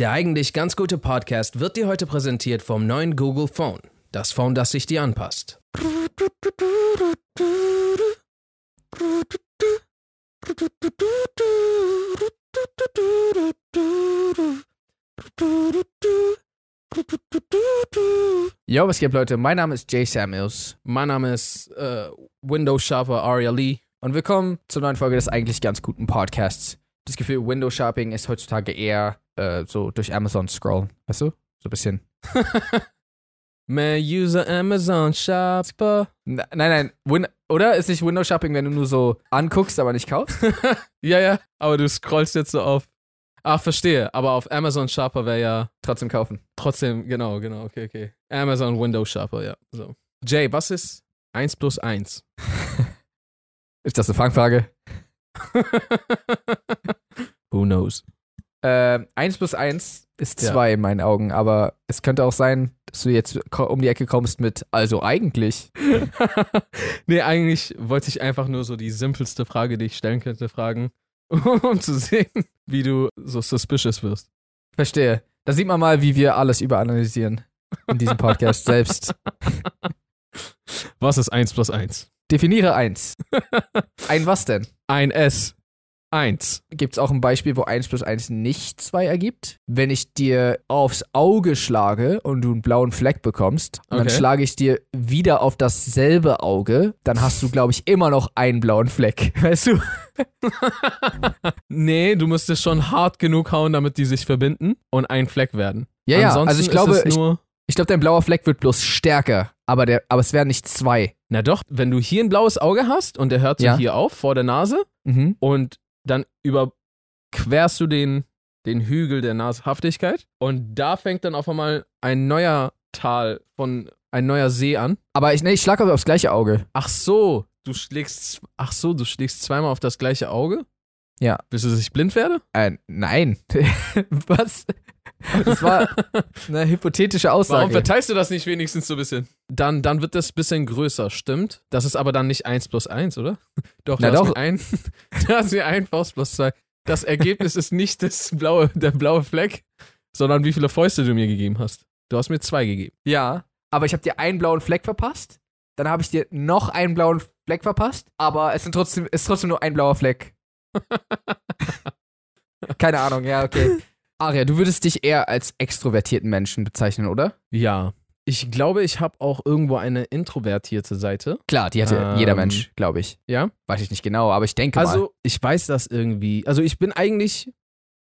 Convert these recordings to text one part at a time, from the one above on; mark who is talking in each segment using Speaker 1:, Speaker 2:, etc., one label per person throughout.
Speaker 1: Der eigentlich ganz gute Podcast wird dir heute präsentiert vom neuen Google Phone. Das Phone, das sich dir anpasst.
Speaker 2: Yo, was geht, Leute? Mein Name ist Jay Samuels
Speaker 1: Mein Name ist äh, Windows Sharper Aria Lee.
Speaker 2: und willkommen zur neuen Folge des eigentlich ganz guten Podcasts. Das Gefühl, Window Shopping ist heutzutage eher äh, so durch Amazon scrollen. Weißt du? So ein bisschen.
Speaker 1: Man user Amazon Shopper.
Speaker 2: Nein, nein. Win oder? Ist nicht Window Shopping, wenn du nur so anguckst, aber nicht kaufst?
Speaker 1: Ja, ja, aber du scrollst jetzt so auf. Ach, verstehe. Aber auf Amazon Shopper wäre ja
Speaker 2: Trotzdem kaufen.
Speaker 1: trotzdem, genau, genau, okay, okay. Amazon Windows Shopper, ja. So. Jay, was ist 1 plus 1?
Speaker 2: Ist das eine Fangfrage?
Speaker 1: Who knows?
Speaker 2: Äh, 1 plus 1 ist
Speaker 1: Ja.
Speaker 2: 2 in meinen Augen, aber es könnte auch sein, dass du jetzt um die Ecke kommst mit, also eigentlich.
Speaker 1: nee, eigentlich wollte ich einfach nur so die simpelste Frage, die ich stellen könnte, fragen, um zu sehen, wie du so suspicious wirst.
Speaker 2: Verstehe. Da sieht man mal, wie wir alles überanalysieren in diesem Podcast selbst.
Speaker 1: Was ist 1 plus 1?
Speaker 2: Definiere 1. Ein was denn?
Speaker 1: Ein S. 1.
Speaker 2: Gibt es auch ein Beispiel, wo 1 plus 1 nicht 2 ergibt? Wenn ich dir aufs Auge schlage und du einen blauen Fleck bekommst, und dann
Speaker 1: Okay.
Speaker 2: schlage ich dir wieder auf dasselbe Auge, dann hast du, glaube ich, immer noch einen blauen Fleck. Weißt du?
Speaker 1: nee, du müsstest schon hart genug hauen, damit die sich verbinden und ein Fleck werden.
Speaker 2: Ja, ja.
Speaker 1: Ansonsten
Speaker 2: Also ich glaube, ich,
Speaker 1: nur.
Speaker 2: ich glaube, dein blauer Fleck wird bloß stärker, aber, der, aber es wären nicht zwei.
Speaker 1: Na doch, wenn du hier ein blaues Auge hast und der hört so
Speaker 2: Ja.
Speaker 1: hier auf vor der Nase
Speaker 2: Mhm.
Speaker 1: und dann überquerst du den, den Hügel der Nashaftigkeit und da fängt dann auf einmal ein neuer Tal von ein neuer See an.
Speaker 2: Aber ich, nee, ich schlage aber aufs gleiche Auge.
Speaker 1: Ach so, du schlägst ach so, du schlägst zweimal auf das gleiche Auge?
Speaker 2: Ja.
Speaker 1: Bis du dass ich blind werde?
Speaker 2: Äh, nein. Was? Das war eine hypothetische Aussage.
Speaker 1: Warum verteilst du das nicht wenigstens so ein bisschen? Dann, dann wird das ein bisschen größer, stimmt? Das ist aber dann nicht 1 plus 1, oder? Doch,
Speaker 2: Na doch.
Speaker 1: mir ein, hast mir ein Faust plus 2. Das Ergebnis ist nicht das blaue, der blaue Fleck, sondern wie viele Fäuste du mir gegeben hast. Du hast mir zwei gegeben.
Speaker 2: Ja, aber ich habe dir einen blauen Fleck verpasst. Dann habe ich dir noch einen blauen Fleck verpasst. Aber es sind trotzdem, ist trotzdem nur ein blauer Fleck. Keine Ahnung, ja, okay. Aria, du würdest dich eher als extrovertierten Menschen bezeichnen, oder?
Speaker 1: Ja. Ich glaube, ich habe auch irgendwo eine introvertierte Seite.
Speaker 2: Klar, die hatte
Speaker 1: Ähm,
Speaker 2: jeder Mensch, glaube ich.
Speaker 1: Ja.
Speaker 2: Weiß ich nicht genau, aber ich denke mal.
Speaker 1: Also, ich weiß das irgendwie. Also, ich bin eigentlich,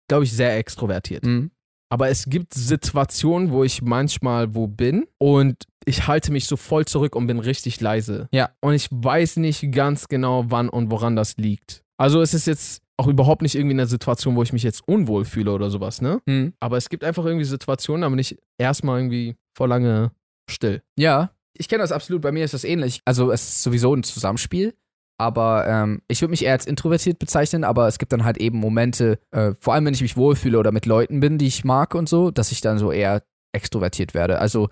Speaker 1: glaube ich, sehr extrovertiert.
Speaker 2: Mhm.
Speaker 1: Aber es gibt Situationen, wo ich manchmal wo bin und ich halte mich so voll zurück und bin richtig leise.
Speaker 2: Ja.
Speaker 1: Und ich weiß nicht ganz genau, wann und woran das liegt. Also es ist jetzt auch überhaupt nicht irgendwie eine Situation, wo ich mich jetzt unwohl fühle oder sowas, ne?
Speaker 2: Mhm.
Speaker 1: Aber es gibt einfach irgendwie Situationen, da bin ich erstmal irgendwie vor lange still.
Speaker 2: Ja, ich kenne das absolut. Bei mir ist das ähnlich. Also es ist sowieso ein Zusammenspiel. Aber ähm, ich würde mich eher als introvertiert bezeichnen, aber es gibt dann halt eben Momente, äh, vor allem wenn ich mich wohlfühle oder mit Leuten bin, die ich mag und so, dass ich dann so eher extrovertiert werde. Also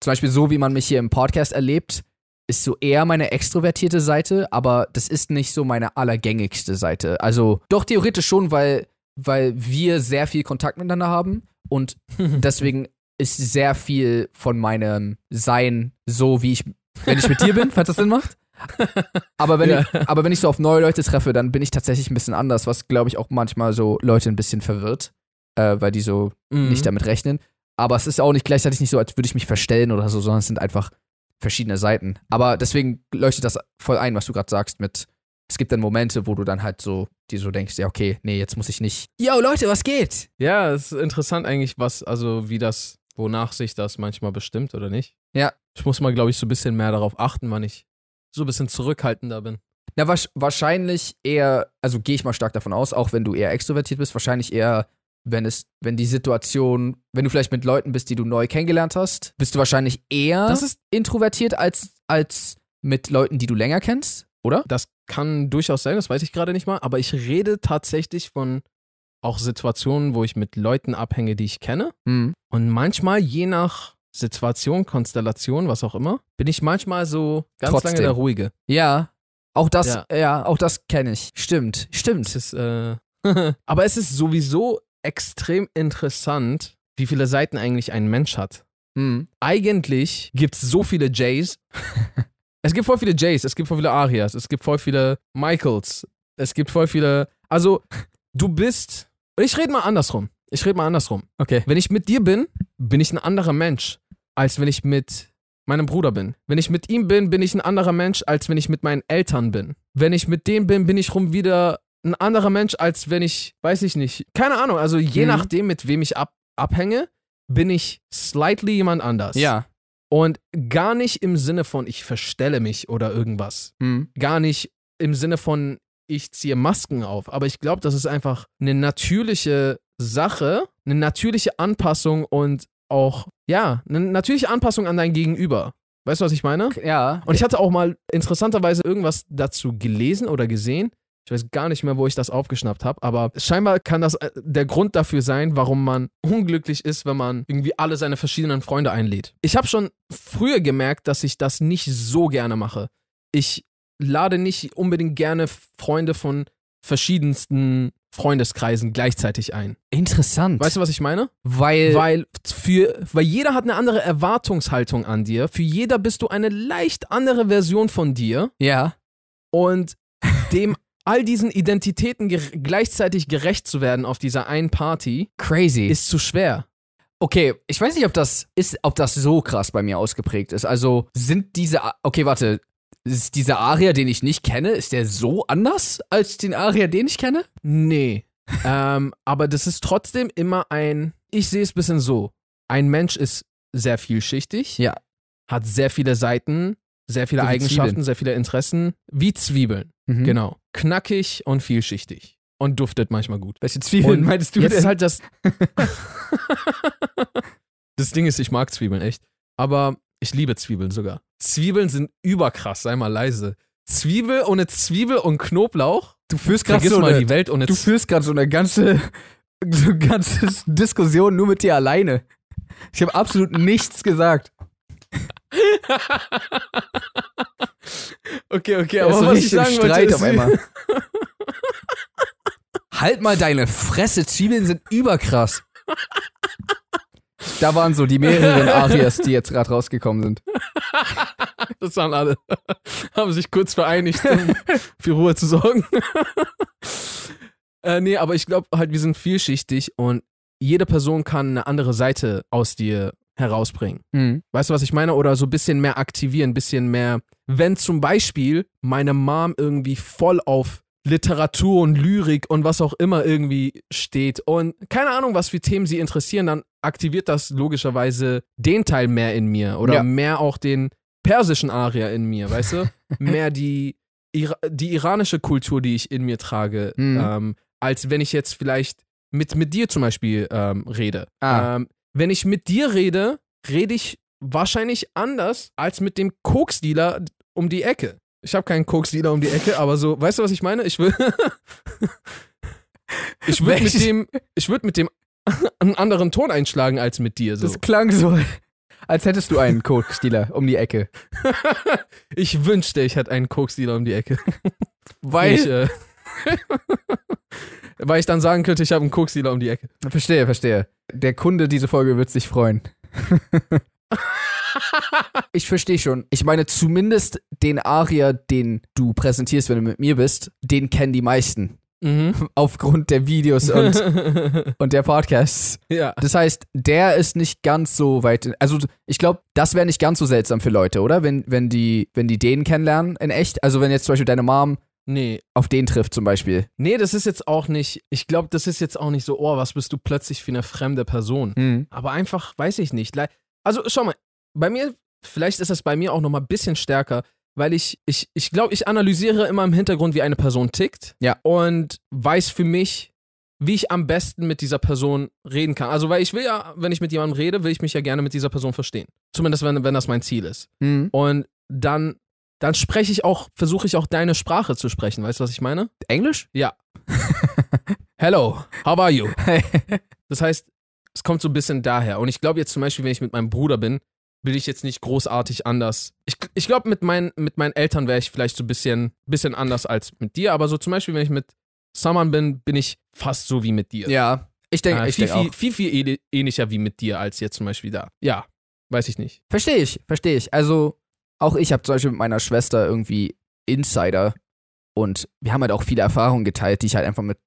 Speaker 2: zum Beispiel so, wie man mich hier im Podcast erlebt, ist so eher meine extrovertierte Seite, aber das ist nicht so meine allergängigste Seite. Also doch theoretisch schon, weil, weil wir sehr viel Kontakt miteinander haben und deswegen ist sehr viel von meinem Sein so, wie ich, wenn ich mit dir bin, falls das Sinn macht. Aber wenn,
Speaker 1: Ja.
Speaker 2: ich, aber wenn ich so auf neue Leute treffe, dann bin ich tatsächlich ein bisschen anders, was glaube ich auch manchmal so Leute ein bisschen verwirrt, äh, weil die so
Speaker 1: Mhm.
Speaker 2: nicht damit rechnen. Aber es ist auch nicht gleichzeitig nicht so, als würde ich mich verstellen oder so, sondern es sind einfach verschiedene Seiten. Aber deswegen leuchtet das voll ein, was du gerade sagst mit, es gibt dann Momente, wo du dann halt so, die so denkst, ja, okay, nee, jetzt muss ich nicht. Yo, Leute, was geht?
Speaker 1: Ja, es ist interessant eigentlich, was, also wie das, wonach sich das manchmal bestimmt oder nicht.
Speaker 2: Ja.
Speaker 1: Ich muss mal, glaube ich, so ein bisschen mehr darauf achten, wann ich so ein bisschen zurückhaltender bin.
Speaker 2: Na, wahrscheinlich eher, also gehe ich mal stark davon aus, auch wenn du eher extrovertiert bist, wahrscheinlich eher, wenn es, wenn die Situation, wenn du vielleicht mit Leuten bist, die du neu kennengelernt hast, bist du wahrscheinlich eher
Speaker 1: Das ist-
Speaker 2: introvertiert als, als mit Leuten, die du länger kennst, oder?
Speaker 1: Das kann durchaus sein, das weiß ich gerade nicht mal, aber ich rede tatsächlich von auch Situationen, wo ich mit Leuten abhänge, die ich kenne.
Speaker 2: Hm.
Speaker 1: Und manchmal, je nach Situation, Konstellation, was auch immer, bin ich manchmal so ganz
Speaker 2: Trotzdem.
Speaker 1: lange der Ruhige.
Speaker 2: Ja. Auch das,
Speaker 1: Ja.
Speaker 2: ja, auch das kenne ich. Stimmt,
Speaker 1: Es
Speaker 2: stimmt.
Speaker 1: ist, äh, aber es ist sowieso extrem interessant, wie viele Seiten eigentlich ein Mensch hat.
Speaker 2: Hm.
Speaker 1: Eigentlich gibt es so viele Jays. es gibt voll viele Jays, es gibt voll viele Arias, es gibt voll viele Michaels, es gibt voll viele. Also, du bist. Ich rede mal andersrum. Ich rede mal andersrum.
Speaker 2: Okay.
Speaker 1: Wenn ich mit dir bin, bin ich ein anderer Mensch, als wenn ich mit meinem Bruder bin. Wenn ich mit ihm bin, bin ich ein anderer Mensch, als wenn ich mit meinen Eltern bin. Wenn ich mit dem bin, bin ich rum wieder ein anderer Mensch, als wenn ich, weiß ich nicht, keine Ahnung. Also je
Speaker 2: Mhm.
Speaker 1: nachdem, mit wem ich ab, abhänge, bin ich slightly jemand anders.
Speaker 2: Ja.
Speaker 1: Und gar nicht im Sinne von, ich verstelle mich oder irgendwas.
Speaker 2: Hm.
Speaker 1: Gar nicht im Sinne von, ich ziehe Masken auf. Aber ich glaube, das ist einfach eine natürliche Sache, eine natürliche Anpassung und auch, ja, eine natürliche Anpassung an dein Gegenüber. Weißt du, was ich meine?
Speaker 2: Ja.
Speaker 1: Und ich hatte auch mal interessanterweise irgendwas dazu gelesen oder gesehen. Ich weiß gar nicht mehr, wo ich das aufgeschnappt habe, aber scheinbar kann das äh, der Grund dafür sein, warum man unglücklich ist, wenn man irgendwie alle seine verschiedenen Freunde einlädt. Ich habe schon früher gemerkt, dass ich das nicht so gerne mache. Ich lade nicht unbedingt gerne Freunde von verschiedensten Freundeskreisen gleichzeitig ein.
Speaker 2: Interessant.
Speaker 1: Weißt du, was ich meine?
Speaker 2: weil,
Speaker 1: Weil für, weil jeder hat eine andere Erwartungshaltung an dir. Für jeder bist du eine leicht andere Version von dir.
Speaker 2: ja.
Speaker 1: Und dem all diesen Identitäten ge gleichzeitig gerecht zu werden auf dieser einen Party,
Speaker 2: Crazy.
Speaker 1: ist zu schwer.
Speaker 2: Okay, ich weiß nicht, ob das ist, ob das so krass bei mir ausgeprägt ist. Also sind diese, A- okay, warte, ist dieser Aria, den ich nicht kenne, ist der so anders als den Aria, den ich kenne?
Speaker 1: Nee. ähm, aber das ist trotzdem immer ein, ich sehe es ein bisschen so. Ein Mensch ist sehr vielschichtig,
Speaker 2: Ja.
Speaker 1: hat sehr viele Seiten, sehr viele
Speaker 2: So
Speaker 1: Eigenschaften,
Speaker 2: Zwiebeln.
Speaker 1: sehr viele Interessen, wie Zwiebeln.
Speaker 2: Mhm.
Speaker 1: Genau. Knackig und vielschichtig. Und duftet manchmal gut.
Speaker 2: Welche Zwiebeln
Speaker 1: Und
Speaker 2: meinst du
Speaker 1: Jetzt
Speaker 2: denn?
Speaker 1: ist halt das. das Ding ist, ich mag Zwiebeln echt. Aber ich liebe Zwiebeln sogar. Zwiebeln sind überkrass, sei mal leise. Zwiebel ohne Zwiebel und Knoblauch.
Speaker 2: du führst gerade so
Speaker 1: mal
Speaker 2: eine,
Speaker 1: die Welt ohne
Speaker 2: du führst gerade so eine ganze, so eine ganze Diskussion nur mit dir alleine. Ich habe absolut nichts gesagt.
Speaker 1: Okay, okay, aber
Speaker 2: so
Speaker 1: was ich sagen wollte,
Speaker 2: Streit
Speaker 1: ist,
Speaker 2: auf einmal. halt mal deine Fresse, Zwiebeln sind überkrass. Da waren so die mehreren Arias, die jetzt gerade rausgekommen sind.
Speaker 1: das waren alle. Haben sich kurz vereinigt, um für Ruhe zu sorgen. äh, nee, aber ich glaube halt, wir sind vielschichtig und jede Person kann eine andere Seite aus dir herausbringen.
Speaker 2: Mhm.
Speaker 1: Weißt du, was ich meine? Oder so ein bisschen mehr aktivieren, ein bisschen mehr. Wenn zum Beispiel meine Mom irgendwie voll auf Literatur und Lyrik und was auch immer irgendwie steht und keine Ahnung, was für Themen sie interessieren, dann aktiviert das logischerweise den Teil mehr in mir oder
Speaker 2: Ja.
Speaker 1: mehr auch den persischen Aria in mir, weißt du? mehr die, die iranische Kultur, die ich in mir trage,
Speaker 2: Mhm.
Speaker 1: ähm, als wenn ich jetzt vielleicht mit, mit dir zum Beispiel ähm, rede.
Speaker 2: Ah.
Speaker 1: Ähm, wenn ich mit dir rede, rede ich wahrscheinlich anders als mit dem Koksdealer um die Ecke. Ich habe keinen Koksdealer um die Ecke, aber so, weißt du, was ich meine? Ich will. ich würde mit dem, ich würde mit dem einen anderen Ton einschlagen als mit dir. So.
Speaker 2: Das klang so, als hättest du einen Coke-Stealer um die Ecke.
Speaker 1: ich wünschte, ich hätte einen Koksdealer um die Ecke.
Speaker 2: Weil.
Speaker 1: Ich, äh, weil ich dann sagen könnte, ich habe einen Koksdealer um die Ecke.
Speaker 2: verstehe, verstehe. Der Kunde diese Folge wird sich freuen. ich verstehe schon. Ich meine, zumindest den Aria, den du präsentierst, wenn du mit mir bist, den kennen die meisten.
Speaker 1: Mhm.
Speaker 2: Aufgrund der Videos und, und der Podcasts.
Speaker 1: ja.
Speaker 2: Das heißt, der ist nicht ganz so weit. Also, ich glaube, das wäre nicht ganz so seltsam für Leute, oder? Wenn, wenn, die, wenn die den kennenlernen in echt. Also, wenn jetzt zum Beispiel deine Mom
Speaker 1: Nee,
Speaker 2: auf den trifft, zum Beispiel.
Speaker 1: Nee, das ist jetzt auch nicht, ich glaube, das ist jetzt auch nicht so, oh, was bist du plötzlich für eine fremde Person.
Speaker 2: Mhm.
Speaker 1: Aber einfach, weiß ich nicht. Also schau mal, bei mir, vielleicht ist das bei mir auch nochmal ein bisschen stärker, weil ich, ich, ich glaube, ich analysiere immer im Hintergrund, wie eine Person tickt.
Speaker 2: Ja.
Speaker 1: Und weiß für mich, wie ich am besten mit dieser Person reden kann. Also, weil ich will ja, wenn ich mit jemandem rede, will ich mich ja gerne mit dieser Person verstehen. Zumindest, wenn, wenn das mein Ziel ist.
Speaker 2: Mhm.
Speaker 1: Und dann, dann spreche ich auch, versuche ich auch deine Sprache zu sprechen. Weißt du, was ich meine?
Speaker 2: Englisch?
Speaker 1: Hello, how are you? Das heißt, es kommt so ein bisschen daher. Und ich glaube jetzt zum Beispiel, wenn ich mit meinem Bruder bin, will ich jetzt nicht großartig anders. Ich, ich glaube, mit, meinen mit meinen Eltern wäre ich vielleicht so ein bisschen, bisschen anders als mit dir. Aber so zum Beispiel, wenn ich mit Saman bin, bin ich fast so wie mit dir.
Speaker 2: Ja. Ich denke,
Speaker 1: Äh,
Speaker 2: ich
Speaker 1: viel,
Speaker 2: denke
Speaker 1: viel, viel, viel ähn- ähnlicher wie mit dir als jetzt zum Beispiel da. Ja, weiß ich nicht.
Speaker 2: Verstehe ich, verstehe ich. Also, auch ich habe zum Beispiel mit meiner Schwester irgendwie Insider und wir haben halt auch viele Erfahrungen geteilt, die ich halt einfach mit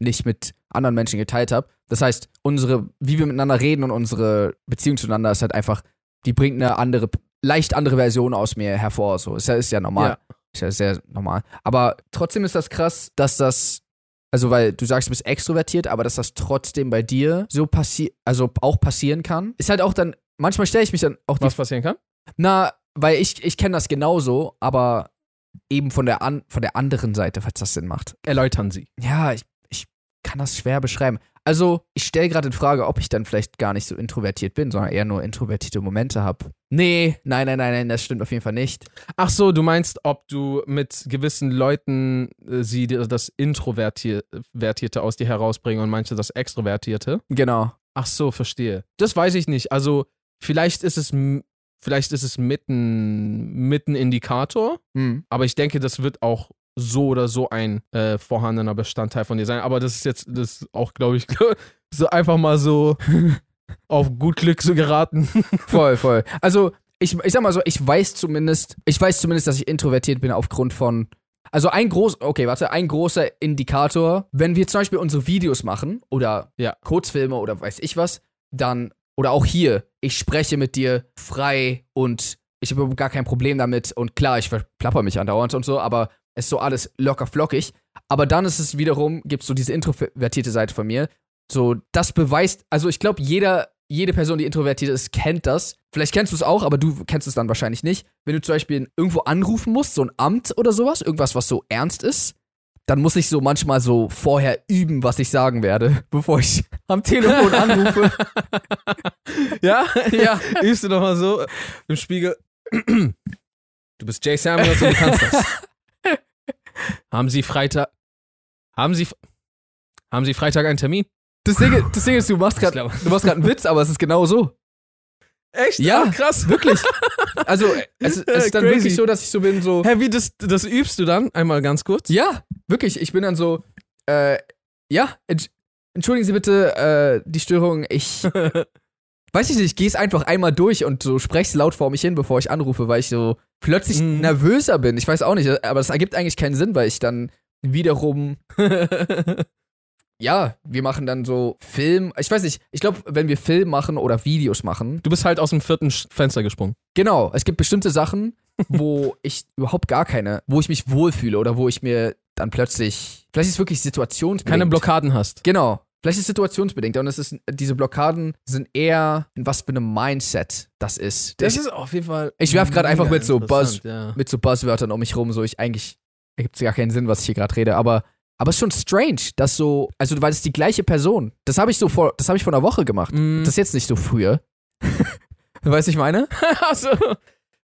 Speaker 2: nicht mit anderen Menschen geteilt habe. Das heißt, unsere, wie wir miteinander reden und unsere Beziehung zueinander ist halt einfach, die bringt eine andere, leicht andere Version aus mir hervor. So, ist ja, ist ja normal.
Speaker 1: Ja.
Speaker 2: Ist ja sehr normal. Aber trotzdem ist das krass, dass das, also weil du sagst, du bist extrovertiert, aber dass das trotzdem bei dir so passiert, also auch passieren kann. Ist halt auch dann, manchmal stelle ich mich dann auch
Speaker 1: Was passieren kann?
Speaker 2: na, weil ich, ich kenne das genauso, aber eben von der, an, von der anderen Seite, falls das Sinn macht.
Speaker 1: Erläutern Sie.
Speaker 2: Ja, ich, ich kann das schwer beschreiben. Also, ich stelle gerade in Frage, ob ich dann vielleicht gar nicht so introvertiert bin, sondern eher nur introvertierte Momente habe. Nee, nein, nein, nein, nein, das stimmt auf jeden Fall nicht.
Speaker 1: Ach so, du meinst, ob du mit gewissen Leuten äh, sie das Introvertierte aus dir herausbringen und manche das Extrovertierte?
Speaker 2: Genau.
Speaker 1: Ach so, verstehe. Das weiß ich nicht. Also, vielleicht ist es, vielleicht ist es mitten, mitten Indikator,
Speaker 2: Hm.
Speaker 1: aber ich denke, das wird auch so oder so ein äh, vorhandener Bestandteil von dir sein. Aber das ist jetzt, das ist auch, glaube ich, so einfach mal so auf gut Glück so geraten.
Speaker 2: Voll, voll. Also, ich, ich sag mal so, ich weiß zumindest, ich weiß zumindest, dass ich introvertiert bin aufgrund von. Also ein groß, okay, warte, ein großer Indikator, wenn wir zum Beispiel unsere Videos machen oder
Speaker 1: Ja.
Speaker 2: Kurzfilme oder weiß ich was, dann, oder auch hier, ich spreche mit dir frei und ich habe gar kein Problem damit und klar, ich verplapper mich andauernd und so, aber es ist so alles locker flockig. Aber dann ist es wiederum, gibt es so diese introvertierte Seite von mir, so, das beweist, also ich glaube, jeder, jede Person, die introvertiert ist, kennt das. Vielleicht kennst du es auch, aber du kennst es dann wahrscheinlich nicht. Wenn du zum Beispiel irgendwo anrufen musst, so ein Amt oder sowas, irgendwas, was so ernst ist, dann muss ich so manchmal so vorher üben, was ich sagen werde, bevor ich am Telefon anrufe.
Speaker 1: ja?
Speaker 2: ja.
Speaker 1: Übst du doch mal so im Spiegel. Du bist Jay Samuels und du kannst das. Haben Sie Freitag. Haben Sie. Haben Sie Freitag einen Termin?
Speaker 2: Das Ding, das Ding ist, machst du machst gerade einen Witz, aber es ist genau so.
Speaker 1: Echt?
Speaker 2: Ja.
Speaker 1: Ah, krass.
Speaker 2: Wirklich. Also, es, es ist dann
Speaker 1: Crazy.
Speaker 2: wirklich so, dass ich so bin, so.
Speaker 1: Hä, wie das, das übst du dann? Einmal ganz kurz.
Speaker 2: Ja, wirklich. Ich bin dann so, äh, ja, entsch- entschuldigen Sie bitte äh, die Störung. Ich weiß ich nicht, ich gehe es einfach einmal durch und so spreche laut vor mich hin, bevor ich anrufe, weil ich so plötzlich
Speaker 1: Mhm.
Speaker 2: nervöser bin. Ich weiß auch nicht, aber das ergibt eigentlich keinen Sinn, weil ich dann wiederum, ja, wir machen dann so Film. Ich weiß nicht, ich glaube, wenn wir Film machen oder Videos machen,
Speaker 1: Du bist halt aus dem vierten Fenster gesprungen.
Speaker 2: Genau, es gibt bestimmte Sachen, wo ich überhaupt gar keine, wo ich mich wohlfühle oder wo ich mir dann plötzlich, vielleicht ist es wirklich situationsbedingt.
Speaker 1: Keine Blockaden hast.
Speaker 2: Genau, vielleicht ist es situationsbedingt und es ist, diese Blockaden sind eher, in was für einem Mindset das ist.
Speaker 1: Das
Speaker 2: ich,
Speaker 1: ist auf jeden Fall.
Speaker 2: Ich werf grad einfach mit so
Speaker 1: interessant, Ja.
Speaker 2: mit so Buzzwörtern um mich rum, so ich eigentlich, ergibt gar keinen Sinn, was ich hier gerade rede, aber aber es ist schon strange, dass so, also weil es die gleiche Person. Das habe ich so vor, das habe ich vor einer Woche gemacht.
Speaker 1: Mm.
Speaker 2: Das ist jetzt nicht so früher. weißt du, ich meine?
Speaker 1: also,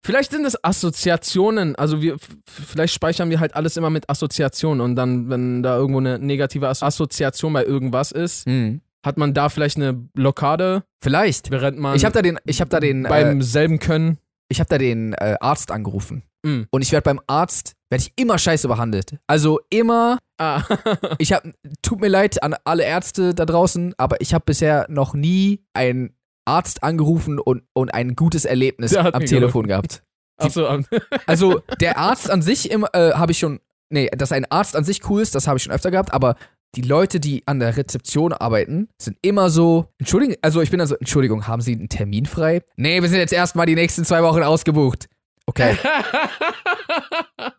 Speaker 1: vielleicht sind es Assoziationen. Also wir, vielleicht speichern wir halt alles immer mit Assoziationen und dann, wenn da irgendwo eine negative As Assoziation bei irgendwas ist,
Speaker 2: Mhm.
Speaker 1: hat man da vielleicht eine Blockade,
Speaker 2: Vielleicht.
Speaker 1: während man
Speaker 2: Ich habe da den, ich habe da den, äh,
Speaker 1: beim selben Können.
Speaker 2: Ich habe da den äh, Arzt angerufen.
Speaker 1: Mm.
Speaker 2: Und ich werde beim Arzt, werde ich immer scheiße behandelt. Also immer,
Speaker 1: Ah.
Speaker 2: ich habe, tut mir leid an alle Ärzte da draußen, aber ich habe bisher noch nie einen Arzt angerufen und, und ein gutes Erlebnis am Telefon gehabt.
Speaker 1: Achso, ähm,
Speaker 2: Also der Arzt an sich immer, äh, habe ich schon, nee, dass ein Arzt an sich cool ist, das habe ich schon öfter gehabt, aber die Leute, die an der Rezeption arbeiten, sind immer so, Entschuldigung, also ich bin dann so, Entschuldigung, haben Sie einen Termin frei? Nee, wir sind jetzt erstmal die nächsten zwei Wochen ausgebucht. Okay.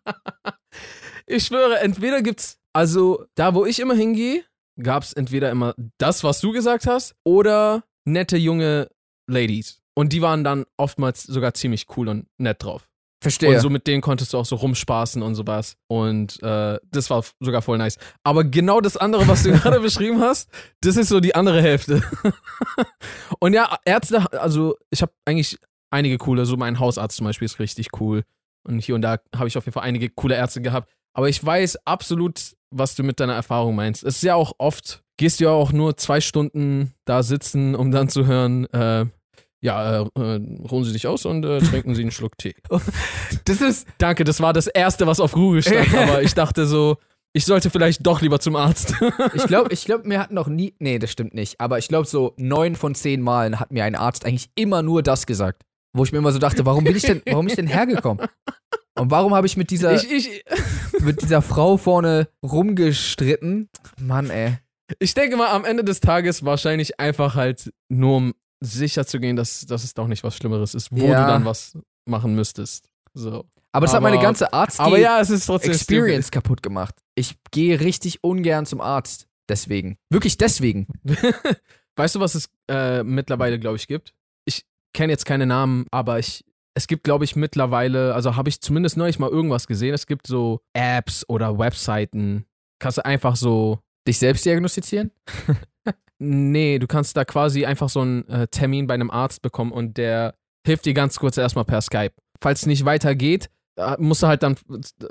Speaker 1: ich schwöre, entweder gibt's, also da wo ich immer hingehe, gab's entweder immer das, was du gesagt hast, oder nette junge Ladies. Und die waren dann oftmals sogar ziemlich cool und nett drauf.
Speaker 2: Verstehe.
Speaker 1: Und so mit denen konntest du auch so rumspaßen und sowas. Und äh, das war sogar voll nice. Aber genau das andere, was du gerade beschrieben hast, das ist so die andere Hälfte. und ja, Ärzte, also ich habe eigentlich einige coole, so mein Hausarzt zum Beispiel ist richtig cool. Und hier und da habe ich auf jeden Fall einige coole Ärzte gehabt. Aber ich weiß absolut, was du mit deiner Erfahrung meinst. Es ist ja auch oft, gehst du ja auch nur zwei Stunden da sitzen, um dann zu hören, äh, ja, äh, äh, ruhen Sie sich aus und äh, trinken Sie einen Schluck Tee.
Speaker 2: das ist,
Speaker 1: Danke, das war das erste, was auf Google stand, aber ich dachte so, ich sollte vielleicht doch lieber zum Arzt.
Speaker 2: Ich glaube, ich glaub, mir hat noch nie. Nee, das stimmt nicht. Aber ich glaube, so neun von zehn Malen hat mir ein Arzt eigentlich immer nur das gesagt. Wo ich mir immer so dachte, warum bin ich denn, warum bin ich denn hergekommen? Und warum habe ich mit dieser,
Speaker 1: ich, ich,
Speaker 2: mit dieser Frau vorne rumgestritten? Mann, ey.
Speaker 1: ich denke mal, am Ende des Tages wahrscheinlich einfach halt nur um sicher zu gehen, dass, dass es doch nicht was Schlimmeres ist, wo
Speaker 2: Ja.
Speaker 1: du dann was machen müsstest. So.
Speaker 2: Aber das hat meine ganze Arzt
Speaker 1: Aber ja, es ist trotzdem
Speaker 2: Experience kaputt gemacht. Ich gehe richtig ungern zum Arzt. Deswegen. Wirklich deswegen.
Speaker 1: Weißt du, was es äh, mittlerweile, glaube ich, gibt? Ich kenne jetzt keine Namen, aber ich, es gibt, glaube ich, mittlerweile, also habe ich zumindest neulich mal irgendwas gesehen. Es gibt so Apps oder Webseiten. Kannst du einfach so.
Speaker 2: Dich selbst diagnostizieren?
Speaker 1: Nee, du kannst da quasi einfach so einen äh, Termin bei einem Arzt bekommen und der hilft dir ganz kurz erstmal per Skype. Falls es nicht weitergeht, äh, musst du halt dann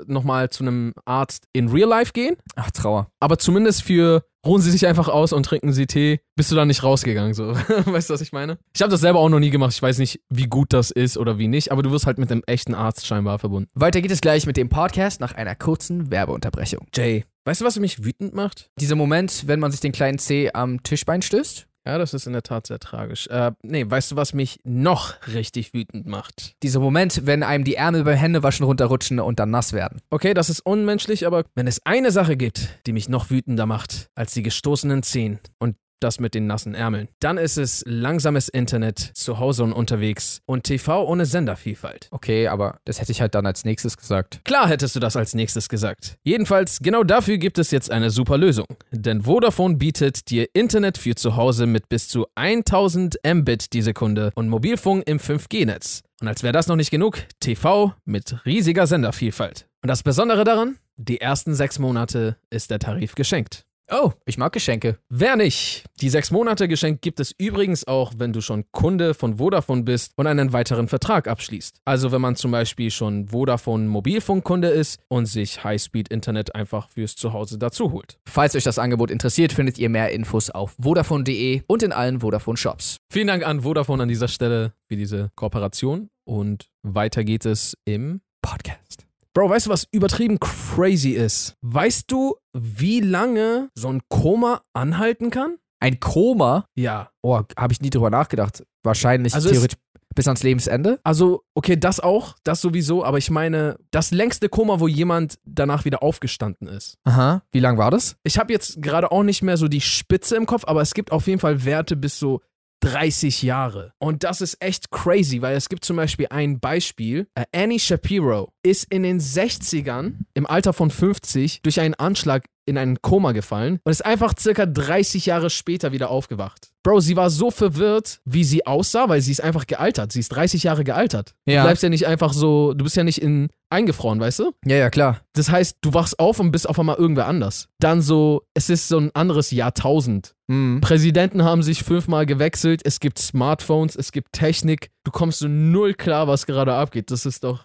Speaker 1: nochmal zu einem Arzt in Real Life gehen.
Speaker 2: Ach, Trauer.
Speaker 1: Aber zumindest für ruhen sie sich einfach aus und trinken sie Tee, bist du dann nicht rausgegangen, so. weißt du, was ich meine? Ich habe das selber auch noch nie gemacht. Ich weiß nicht, wie gut das ist oder wie nicht, aber du wirst halt mit einem echten Arzt scheinbar verbunden.
Speaker 2: Weiter geht es gleich mit dem Podcast nach einer kurzen Werbeunterbrechung.
Speaker 1: Jay, weißt du, was mich wütend macht?
Speaker 2: Dieser Moment, wenn man sich den kleinen C am Tischbein stößt.
Speaker 1: Ja, das ist in der Tat sehr tragisch. Äh, nee, weißt du, was mich noch richtig wütend macht?
Speaker 2: Dieser Moment, wenn einem die Ärmel beim Händewaschen runterrutschen und dann nass werden.
Speaker 1: Okay, das ist unmenschlich, aber wenn es eine Sache gibt, die mich noch wütender macht als die gestoßenen Zehen und das mit den nassen Ärmeln, dann ist es langsames Internet, zu Hause und unterwegs und TV ohne Sendervielfalt.
Speaker 2: Okay, aber das hätte ich halt dann als nächstes gesagt.
Speaker 1: Klar hättest du das als nächstes gesagt. Jedenfalls, genau dafür gibt es jetzt eine super Lösung. Denn Vodafone bietet dir Internet für zu Hause mit bis zu 1000 Mbit die Sekunde und Mobilfunk im 5G-Netz. Und als wäre das noch nicht genug, TV mit riesiger Sendervielfalt. Und das Besondere daran, die ersten sechs Monate ist der Tarif geschenkt.
Speaker 2: Oh, ich mag Geschenke.
Speaker 1: Wer nicht? Die sechs Monate Geschenk gibt es übrigens auch, wenn du schon Kunde von Vodafone bist und einen weiteren Vertrag abschließt. Also wenn man zum Beispiel schon Vodafone Mobilfunkkunde ist und sich Highspeed-Internet einfach fürs Zuhause dazu holt.
Speaker 2: Falls euch das Angebot interessiert, findet ihr mehr Infos auf vodafone.de und in allen Vodafone-Shops.
Speaker 1: Vielen Dank an Vodafone an dieser Stelle für diese Kooperation und weiter geht es im
Speaker 2: Podcast.
Speaker 1: Bro, weißt du, was übertrieben crazy ist? Weißt du, wie lange so ein Koma anhalten kann?
Speaker 2: Ein Koma?
Speaker 1: Ja.
Speaker 2: Oh, habe ich nie drüber nachgedacht. Wahrscheinlich
Speaker 1: Also
Speaker 2: theoretisch bis ans Lebensende.
Speaker 1: Also, okay, das auch, das sowieso, aber ich meine, das längste Koma, wo jemand danach wieder aufgestanden ist.
Speaker 2: Aha. Wie lang war das?
Speaker 1: Ich habe jetzt gerade auch nicht mehr so die Spitze im Kopf, aber es gibt auf jeden Fall Werte bis so 30 Jahre. Und das ist echt crazy, weil es gibt zum Beispiel ein Beispiel. Äh, Annie Shapiro ist in den 60ern im Alter von 50 durch einen Anschlag in ein Koma gefallen und ist einfach circa 30 Jahre später wieder aufgewacht. Bro, sie war so verwirrt, wie sie aussah, weil sie ist einfach gealtert. Sie ist 30 Jahre gealtert. Du
Speaker 2: Ja.
Speaker 1: bleibst ja nicht einfach so, du bist ja nicht in eingefroren, weißt du?
Speaker 2: Ja, ja, klar.
Speaker 1: Das heißt, du wachst auf und bist auf einmal irgendwer anders. Dann so, es ist so ein anderes Jahrtausend.
Speaker 2: Mhm.
Speaker 1: Präsidenten haben sich fünfmal gewechselt, es gibt Smartphones, es gibt Technik. Du kommst so null klar, was gerade abgeht. Das ist doch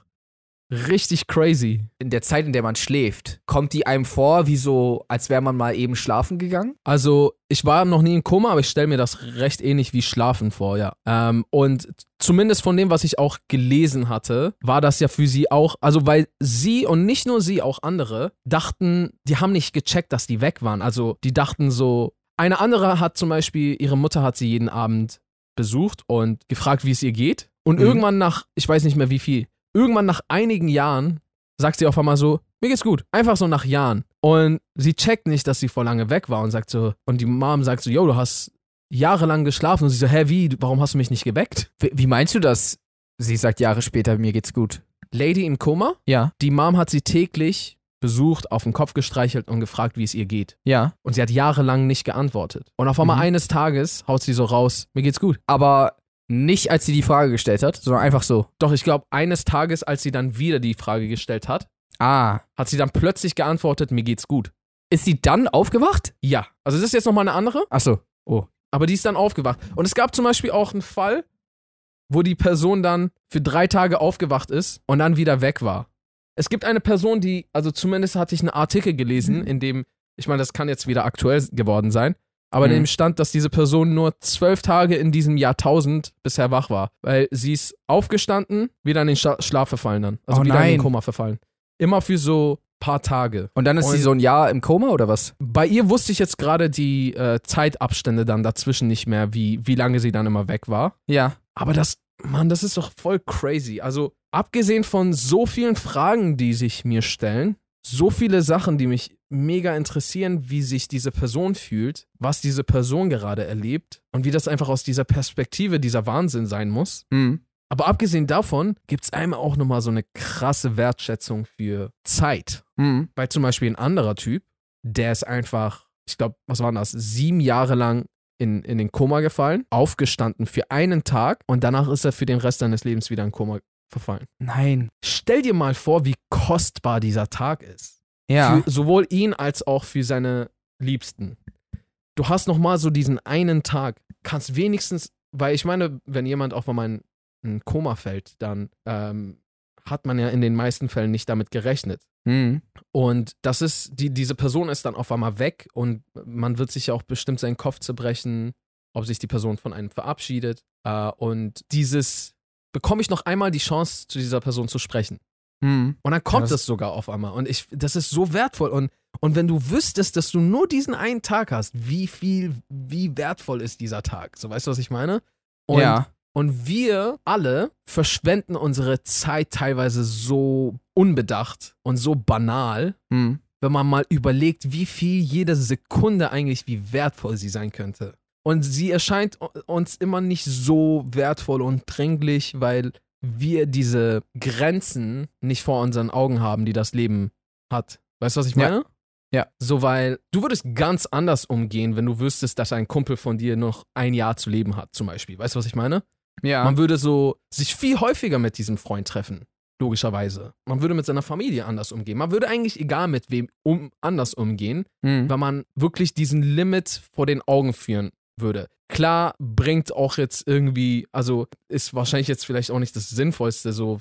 Speaker 1: richtig crazy.
Speaker 2: In der Zeit, in der man schläft, kommt die einem vor, wie so, als wäre man mal eben schlafen gegangen?
Speaker 1: Also, ich war noch nie in Koma, aber ich stelle mir das recht ähnlich wie Schlafen vor, ja. Ähm, und zumindest von dem, was ich auch gelesen hatte, war das ja für sie auch, also weil sie und nicht nur sie, auch andere, dachten, die haben nicht gecheckt, dass die weg waren. Also, die dachten so, eine andere hat zum Beispiel, ihre Mutter hat sie jeden Abend besucht und gefragt, wie es ihr geht. Und
Speaker 2: Mhm.
Speaker 1: irgendwann nach, ich weiß nicht mehr wie viel, irgendwann nach einigen Jahren sagt sie auf einmal so, mir geht's gut. Einfach so nach Jahren. Und sie checkt nicht, dass sie vor lange weg war und sagt so, und die Mom sagt so, yo, du hast jahrelang geschlafen. Und sie so, hä, wie, warum hast du mich nicht geweckt?
Speaker 2: Wie, wie meinst du das? Sie sagt Jahre später, mir geht's gut.
Speaker 1: Lady im Koma,
Speaker 2: Ja.
Speaker 1: die Mom hat sie täglich besucht, auf den Kopf gestreichelt und gefragt, wie es ihr geht.
Speaker 2: Ja.
Speaker 1: Und sie hat jahrelang nicht geantwortet. Und auf einmal
Speaker 2: Mhm.
Speaker 1: eines Tages haut sie so raus, mir geht's gut.
Speaker 2: Aber nicht, als sie die Frage gestellt hat, sondern einfach so.
Speaker 1: Doch ich glaube, eines Tages, als sie dann wieder die Frage gestellt hat,
Speaker 2: Ah.
Speaker 1: hat sie dann plötzlich geantwortet, mir geht's gut.
Speaker 2: Ist sie dann aufgewacht?
Speaker 1: Ja. Also das ist jetzt nochmal eine andere,
Speaker 2: Achso. Oh.
Speaker 1: aber die ist dann aufgewacht. Und es gab zum Beispiel auch einen Fall, wo die Person dann für drei Tage aufgewacht ist und dann wieder weg war. Es gibt eine Person, die, also zumindest hatte ich einen Artikel gelesen, in dem, ich meine, das kann jetzt wieder aktuell geworden sein, aber in
Speaker 2: Mhm.
Speaker 1: dem stand, dass diese Person nur zwölf Tage in diesem Jahrtausend bisher wach war. Weil sie ist aufgestanden, wieder in den Scha Schlaf verfallen dann. Also
Speaker 2: Oh
Speaker 1: wieder in
Speaker 2: nein.
Speaker 1: den Koma verfallen. Immer für so paar Tage.
Speaker 2: Und dann ist sie
Speaker 1: Und-
Speaker 2: so ein Jahr im Koma oder was?
Speaker 1: Bei ihr wusste ich jetzt gerade die äh, Zeitabstände dann dazwischen nicht mehr, wie, wie lange sie dann immer weg war.
Speaker 2: Ja.
Speaker 1: Aber das, Mann, das ist doch voll crazy. Also, abgesehen von so vielen Fragen, die sich mir stellen, so viele Sachen, die mich mega interessieren, wie sich diese Person fühlt, was diese Person gerade erlebt und wie das einfach aus dieser Perspektive dieser Wahnsinn sein muss.
Speaker 2: Mhm.
Speaker 1: Aber abgesehen davon gibt es einem auch nochmal so eine krasse Wertschätzung für Zeit.
Speaker 2: Mhm.
Speaker 1: Weil zum Beispiel ein anderer Typ, der ist einfach, ich glaube, was waren das, sieben Jahre lang in, in den Koma gefallen, aufgestanden für einen Tag und danach ist er für den Rest seines Lebens wieder in Koma verfallen.
Speaker 2: Nein.
Speaker 1: Stell dir mal vor, wie kostbar dieser Tag ist.
Speaker 2: Ja.
Speaker 1: Für sowohl ihn als auch für seine Liebsten. Du hast nochmal so diesen einen Tag, kannst wenigstens, weil ich meine, wenn jemand auf einmal in ein Koma fällt, dann ähm, hat man ja in den meisten Fällen nicht damit gerechnet.
Speaker 2: Mhm.
Speaker 1: Und das ist, die, diese Person ist dann auf einmal weg und man wird sich ja auch bestimmt seinen Kopf zerbrechen, ob sich die Person von einem verabschiedet. Äh, und dieses, bekomme ich noch einmal die Chance, zu dieser Person zu sprechen.
Speaker 2: Mhm.
Speaker 1: Und dann kommt
Speaker 2: Ja, das-
Speaker 1: es sogar auf einmal. Und ich, das ist so wertvoll. Und, und wenn du wüsstest, dass du nur diesen einen Tag hast, wie viel, wie wertvoll ist dieser Tag? So, weißt du, was ich meine? Und,
Speaker 2: ja.
Speaker 1: und wir alle verschwenden unsere Zeit teilweise so unbedacht und so banal,
Speaker 2: Mhm.
Speaker 1: wenn man mal überlegt, wie viel jede Sekunde eigentlich, wie wertvoll sie sein könnte. Und sie erscheint uns immer nicht so wertvoll und dringlich, weil wir diese Grenzen nicht vor unseren Augen haben, die das Leben hat. Weißt du, was ich
Speaker 2: Ja.
Speaker 1: meine?
Speaker 2: Ja.
Speaker 1: So, weil du würdest ganz anders umgehen, wenn du wüsstest, dass ein Kumpel von dir noch ein Jahr zu leben hat, zum Beispiel. Weißt du, was ich meine?
Speaker 2: Ja.
Speaker 1: Man würde so sich viel häufiger mit diesem Freund treffen. Logischerweise. Man würde mit seiner Familie anders umgehen. Man würde eigentlich egal mit wem um, anders umgehen,
Speaker 2: Mhm.
Speaker 1: wenn man wirklich diesen Limit vor den Augen führen würde. Klar bringt auch jetzt irgendwie, also ist wahrscheinlich jetzt vielleicht auch nicht das Sinnvollste, so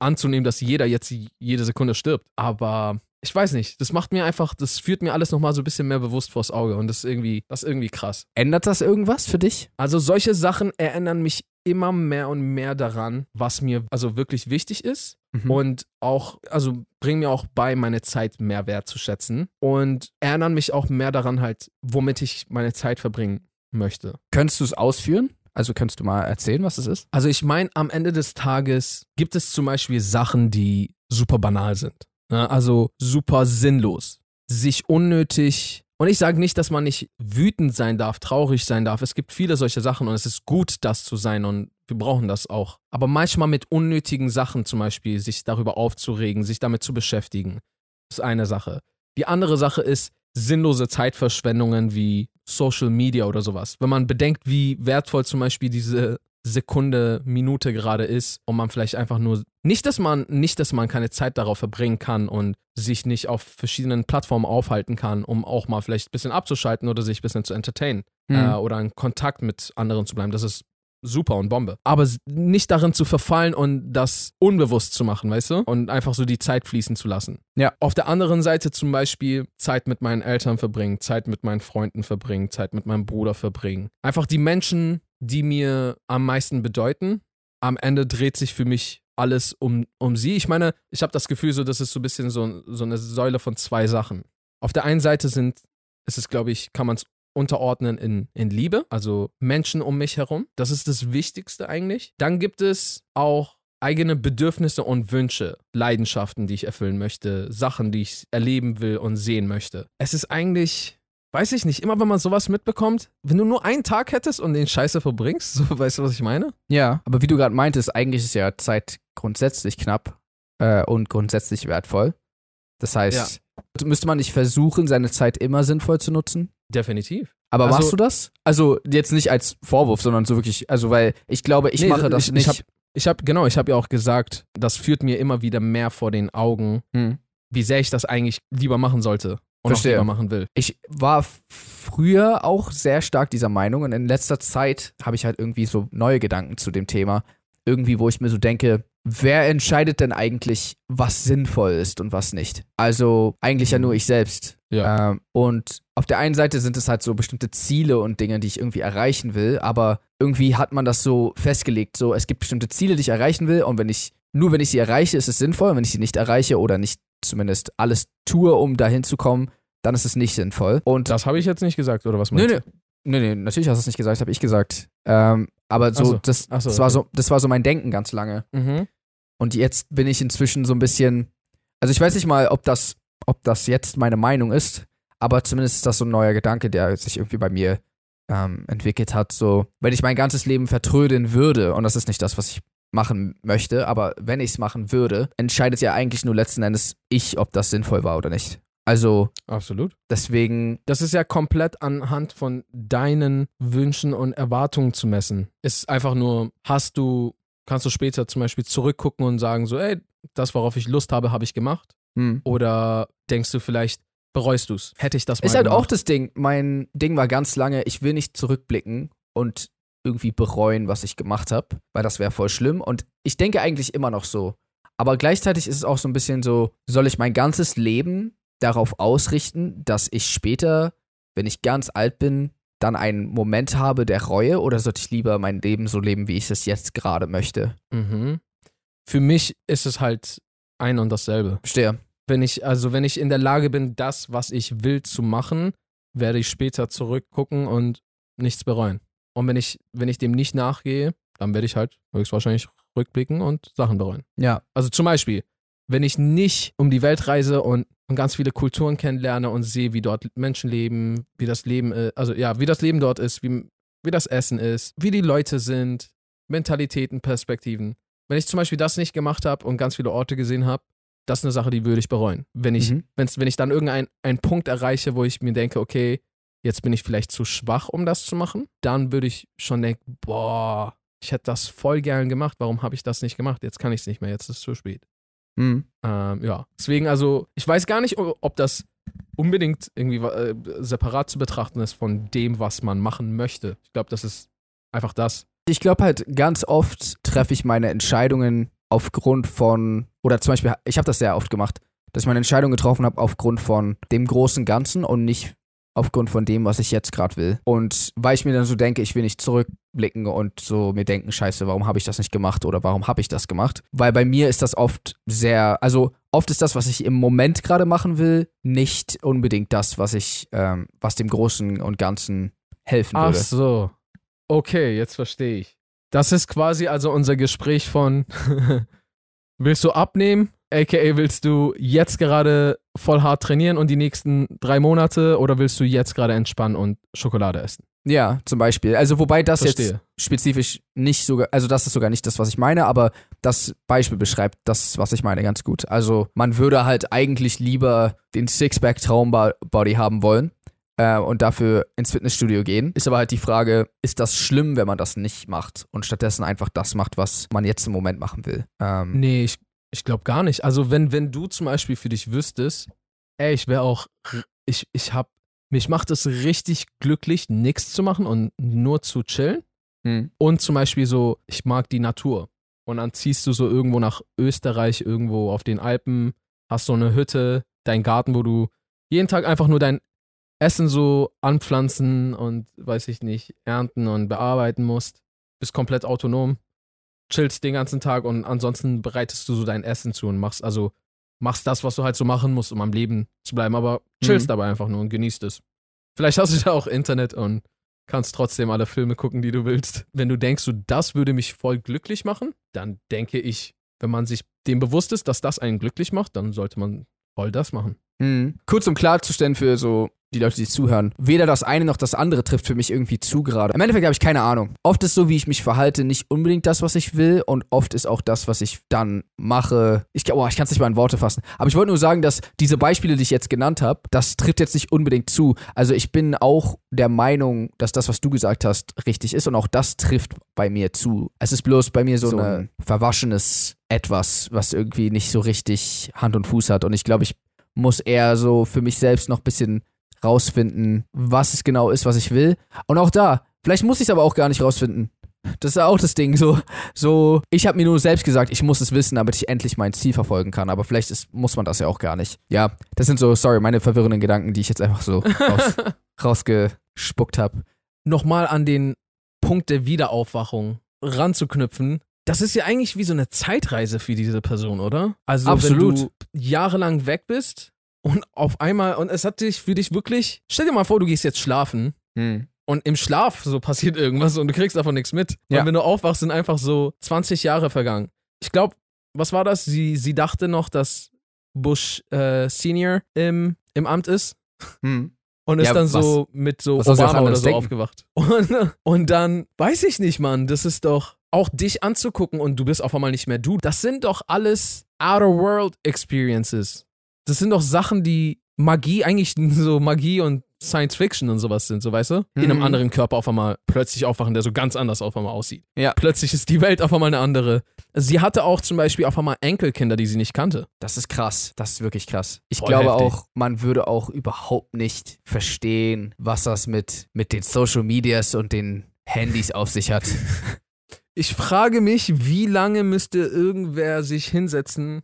Speaker 1: anzunehmen, dass jeder jetzt jede Sekunde stirbt. Aber ich weiß nicht, das macht mir einfach, das führt mir alles nochmal so ein bisschen mehr bewusst vors Auge und das ist irgendwie, das ist irgendwie krass.
Speaker 2: Ändert das irgendwas für dich?
Speaker 1: Also solche Sachen erinnern mich immer mehr und mehr daran, was mir also wirklich wichtig ist
Speaker 2: Mhm.
Speaker 1: und auch, also bringen mir auch bei, meine Zeit mehr wertzuschätzen und erinnern mich auch mehr daran halt, womit ich meine Zeit verbringen möchte.
Speaker 2: Könntest du es ausführen? Also könntest du mal erzählen, was es ist?
Speaker 1: Also ich meine, am Ende des Tages gibt es zum Beispiel Sachen, die super banal sind. Ne? Also super sinnlos. Sich unnötig. Und ich sage nicht, dass man nicht wütend sein darf, traurig sein darf. Es gibt viele solche Sachen und es ist gut, das zu sein und wir brauchen das auch. Aber manchmal mit unnötigen Sachen zum Beispiel, sich darüber aufzuregen, sich damit zu beschäftigen, ist eine Sache. Die andere Sache ist sinnlose Zeitverschwendungen wie Social Media oder sowas. Wenn man bedenkt, wie wertvoll zum Beispiel diese Sekunde, Minute gerade ist und man vielleicht einfach nur nicht, dass man nicht, dass man keine Zeit darauf verbringen kann und sich nicht auf verschiedenen Plattformen aufhalten kann, um auch mal vielleicht ein bisschen abzuschalten oder sich ein bisschen zu entertainen
Speaker 2: Mhm.
Speaker 1: äh, oder in Kontakt mit anderen zu bleiben. Das ist super und Bombe. Aber nicht darin zu verfallen und das unbewusst zu machen, weißt du? Und einfach so die Zeit fließen zu lassen.
Speaker 2: Ja.
Speaker 1: Auf der anderen Seite zum Beispiel Zeit mit meinen Eltern verbringen, Zeit mit meinen Freunden verbringen, Zeit mit meinem Bruder verbringen. Einfach die Menschen, die mir am meisten bedeuten. Am Ende dreht sich für mich alles um, um sie. Ich meine, ich habe das Gefühl, so, das ist so ein bisschen so, so eine Säule von zwei Sachen. Auf der einen Seite sind, ist es, glaube ich, kann man es unterordnen in, in Liebe, also Menschen um mich herum. Das ist das Wichtigste eigentlich. Dann gibt es auch eigene Bedürfnisse und Wünsche, Leidenschaften, die ich erfüllen möchte, Sachen, die ich erleben will und sehen möchte. Es ist eigentlich, weiß ich nicht, immer wenn man sowas mitbekommt, wenn du nur einen Tag hättest und den Scheiße verbringst, so weißt du, was ich meine?
Speaker 2: Ja, aber wie du gerade meintest, eigentlich ist ja Zeit grundsätzlich knapp äh, und grundsätzlich wertvoll. Das heißt, müsste man nicht versuchen, seine Zeit immer sinnvoll zu nutzen?
Speaker 1: Definitiv.
Speaker 2: Aber
Speaker 1: Also-
Speaker 2: machst du das? Also jetzt nicht als Vorwurf, sondern so wirklich, also weil ich glaube, ich
Speaker 1: Nee,
Speaker 2: mache das
Speaker 1: ich,
Speaker 2: nicht.
Speaker 1: Ich hab, ich hab, genau, ich habe ja auch gesagt, das führt mir immer wieder mehr vor den Augen,
Speaker 2: Hm.
Speaker 1: wie sehr ich das eigentlich lieber machen sollte und
Speaker 2: Verstehe.
Speaker 1: auch lieber machen will.
Speaker 2: Ich war früher auch sehr stark dieser Meinung und in letzter Zeit habe ich halt irgendwie so neue Gedanken zu dem Thema. Irgendwie, wo ich mir so denke, wer entscheidet denn eigentlich, was sinnvoll ist und was nicht? Also eigentlich ja nur ich selbst.
Speaker 1: Ja.
Speaker 2: Ähm, und auf der einen Seite sind es halt so bestimmte Ziele und Dinge, die ich irgendwie erreichen will, aber irgendwie hat man das so festgelegt, so es gibt bestimmte Ziele, die ich erreichen will und wenn ich nur wenn ich sie erreiche, ist es sinnvoll, wenn ich sie nicht erreiche oder nicht zumindest alles tue, um dahin zu kommen, dann ist es nicht sinnvoll. Und
Speaker 1: Das habe ich jetzt nicht gesagt, oder was meinst
Speaker 2: nee, nee, nee, natürlich hast du es nicht gesagt, habe ich gesagt. Ähm, aber so,
Speaker 1: so.
Speaker 2: das,
Speaker 1: so,
Speaker 2: das, war
Speaker 1: okay.
Speaker 2: so, das war so mein Denken ganz lange.
Speaker 1: du? Mhm.
Speaker 2: Und jetzt bin ich inzwischen so ein bisschen, also ich weiß nicht mal, ob das, ob das jetzt meine Meinung ist, aber zumindest ist das so ein neuer Gedanke, der sich irgendwie bei mir ähm, entwickelt hat. So, wenn ich mein ganzes Leben vertrödeln würde, und das ist nicht das, was ich machen möchte, aber wenn ich es machen würde, entscheidet ja eigentlich nur letzten Endes ich, ob das sinnvoll war oder nicht. Also
Speaker 1: Absolut.
Speaker 2: deswegen,
Speaker 1: Das ist ja komplett anhand von deinen Wünschen und Erwartungen zu messen. Es ist einfach nur, hast du, kannst du später zum Beispiel zurückgucken und sagen so, ey, das, worauf ich Lust habe, habe ich gemacht.
Speaker 2: hm.
Speaker 1: Oder denkst du vielleicht, bereust du es? Hätte ich das mal
Speaker 2: Ist halt
Speaker 1: gemacht?
Speaker 2: auch das Ding. Mein Ding war ganz lange, ich will nicht zurückblicken und irgendwie bereuen, was ich gemacht habe, weil das wäre voll schlimm. Und ich denke eigentlich immer noch so. Aber gleichzeitig ist es auch so ein bisschen so, soll ich mein ganzes Leben darauf ausrichten, dass ich später, wenn ich ganz alt bin, dann einen Moment habe der Reue oder sollte ich lieber mein Leben so leben, wie ich es jetzt gerade möchte?
Speaker 1: Mhm. Für mich ist es halt ein und dasselbe.
Speaker 2: Verstehe.
Speaker 1: Wenn ich, also wenn ich in der Lage bin, das, was ich will, zu machen, werde ich später zurückgucken und nichts bereuen. Und wenn ich, wenn ich dem nicht nachgehe, dann werde ich halt höchstwahrscheinlich rückblicken und Sachen bereuen.
Speaker 2: Ja.
Speaker 1: Also zum Beispiel, wenn ich nicht um die Welt reise und, und ganz viele Kulturen kennenlerne und sehe, wie dort Menschen leben, wie das Leben, äh, also ja, wie das Leben dort ist, wie, wie das Essen ist, wie die Leute sind, Mentalitäten, Perspektiven. Wenn ich zum Beispiel das nicht gemacht habe und ganz viele Orte gesehen habe, das ist eine Sache, die würde ich bereuen. Wenn ich,
Speaker 2: Mhm.
Speaker 1: wenn ich dann irgendeinen einen Punkt erreiche, wo ich mir denke, okay, jetzt bin ich vielleicht zu schwach, um das zu machen, dann würde ich schon denken, boah, ich hätte das voll gern gemacht, warum habe ich das nicht gemacht? Jetzt kann ich es nicht mehr, jetzt ist es zu spät.
Speaker 2: Hm.
Speaker 1: Ähm, ja, deswegen also, ich weiß gar nicht, ob das unbedingt irgendwie äh, separat zu betrachten ist von dem, was man machen möchte. Ich glaube, das ist einfach das.
Speaker 2: Ich glaube halt, ganz oft treffe ich meine Entscheidungen aufgrund von, oder zum Beispiel, ich habe das sehr oft gemacht, dass ich meine Entscheidung getroffen habe aufgrund von dem großen Ganzen und nicht aufgrund von dem, was ich jetzt gerade will. Und weil ich mir dann so denke, ich will nicht zurückblicken und so mir denken, scheiße, warum habe ich das nicht gemacht oder warum habe ich das gemacht? Weil bei mir ist das oft sehr, also oft ist das, was ich im Moment gerade machen will, nicht unbedingt das, was ich, ähm, was dem Großen und Ganzen helfen
Speaker 1: Ach
Speaker 2: würde.
Speaker 1: so. Okay, jetzt verstehe ich. Das ist quasi also unser Gespräch von willst du abnehmen? AKA willst du jetzt gerade voll hart trainieren und die nächsten drei Monate oder willst du jetzt gerade entspannen und Schokolade essen?
Speaker 2: Ja, zum Beispiel. Also wobei das jetzt
Speaker 1: Verstehe.
Speaker 2: spezifisch nicht sogar, also das ist sogar nicht das, was ich meine, aber das Beispiel beschreibt das, was ich meine, ganz gut. Also man würde halt eigentlich lieber den Sixpack-Traumbody haben wollen äh, und dafür ins Fitnessstudio gehen. Ist aber halt die Frage, ist das schlimm, wenn man das nicht macht und stattdessen einfach das macht, was man jetzt im Moment machen will? Ähm,
Speaker 1: Nee, ich, ich glaube gar nicht. Also wenn, wenn du zum Beispiel für dich wüsstest, ey, ich wäre auch, ich, ich hab, mich macht es richtig glücklich, nichts zu machen und nur zu chillen.
Speaker 2: hm.
Speaker 1: Und zum Beispiel so, ich mag die Natur. Und dann ziehst du so irgendwo nach Österreich, irgendwo auf den Alpen, hast so eine Hütte, dein Garten, wo du jeden Tag einfach nur dein Essen so anpflanzen und, weiß ich nicht, ernten und bearbeiten musst. Bist komplett autonom, chillst den ganzen Tag und ansonsten bereitest du so dein Essen zu und machst, also, machst das, was du halt so machen musst, um am Leben zu bleiben, aber chillst
Speaker 2: Mhm.
Speaker 1: dabei einfach nur und genießt es. Vielleicht hast du da auch Internet und kannst trotzdem alle Filme gucken, die du willst. Wenn du denkst, so, das würde mich voll glücklich machen, dann denke ich, wenn man sich dem bewusst ist, dass das einen glücklich macht, dann sollte man voll das machen.
Speaker 2: Mhm. Kurz um klarzustellen für so die Leute, die zuhören. Weder das eine noch das andere trifft für mich irgendwie zu gerade. Im Endeffekt habe ich keine Ahnung. Oft ist so, wie ich mich verhalte, nicht unbedingt das, was ich will und oft ist auch das, was ich dann mache. Ich, oh, ich kann es nicht mal in Worte fassen. Aber ich wollte nur sagen, dass diese Beispiele, die ich jetzt genannt habe, das trifft jetzt nicht unbedingt zu. Also ich bin auch der Meinung, dass das, was du gesagt hast, richtig ist und auch das trifft bei mir zu. Es ist bloß bei mir so,
Speaker 1: So
Speaker 2: ein verwaschenes Etwas, was irgendwie nicht so richtig Hand und Fuß hat. Und ich glaube, ich muss eher so für mich selbst noch ein bisschen rausfinden, was es genau ist, was ich will. Und auch da, vielleicht muss ich es aber auch gar nicht rausfinden. Das ist ja auch das Ding, so, so, ich habe mir nur selbst gesagt, ich muss es wissen, damit ich endlich mein Ziel verfolgen kann, aber vielleicht ist, muss man das ja auch gar nicht. Ja, das sind so, sorry, meine verwirrenden Gedanken, die ich jetzt einfach so raus, rausgespuckt habe.
Speaker 1: Nochmal an den Punkt der Wiederaufwachung ranzuknüpfen. Das ist ja eigentlich wie so eine Zeitreise für diese Person, oder? Also
Speaker 2: Absolut.
Speaker 1: wenn du jahrelang weg bist und auf einmal, und es hat dich für dich wirklich, stell dir mal vor, du gehst jetzt schlafen
Speaker 2: Hm.
Speaker 1: und im Schlaf so passiert irgendwas und du kriegst davon nichts mit.
Speaker 2: Ja.
Speaker 1: Und wenn du aufwachst, sind einfach so 20 Jahre vergangen. Ich glaube, was war das? Sie, sie dachte noch, dass Bush äh, Senior im, im Amt ist
Speaker 2: Hm.
Speaker 1: und ist
Speaker 2: Ja,
Speaker 1: dann
Speaker 2: was-
Speaker 1: so mit so Obama oder so
Speaker 2: denken?
Speaker 1: aufgewacht. Und, und dann, weiß ich nicht, Mann, das ist doch auch dich anzugucken und du bist auf einmal nicht mehr du. Das sind doch alles Outer-World Experiences. Das sind doch Sachen, die Magie, eigentlich so Magie und Science Fiction und sowas sind, so weißt du? In einem
Speaker 2: Mhm.
Speaker 1: anderen Körper auf einmal plötzlich aufwachen, der so ganz anders auf einmal aussieht.
Speaker 2: Ja.
Speaker 1: Plötzlich ist die Welt auf einmal eine andere. Sie hatte auch zum Beispiel auf einmal Enkelkinder, die sie nicht kannte.
Speaker 2: Das ist krass. Das ist wirklich krass. Ich
Speaker 1: Voll
Speaker 2: glaube
Speaker 1: heftig.
Speaker 2: auch, man würde auch überhaupt nicht verstehen, was das mit, mit den Social Medias und den Handys auf sich hat.
Speaker 1: Ich frage mich, wie lange müsste irgendwer sich hinsetzen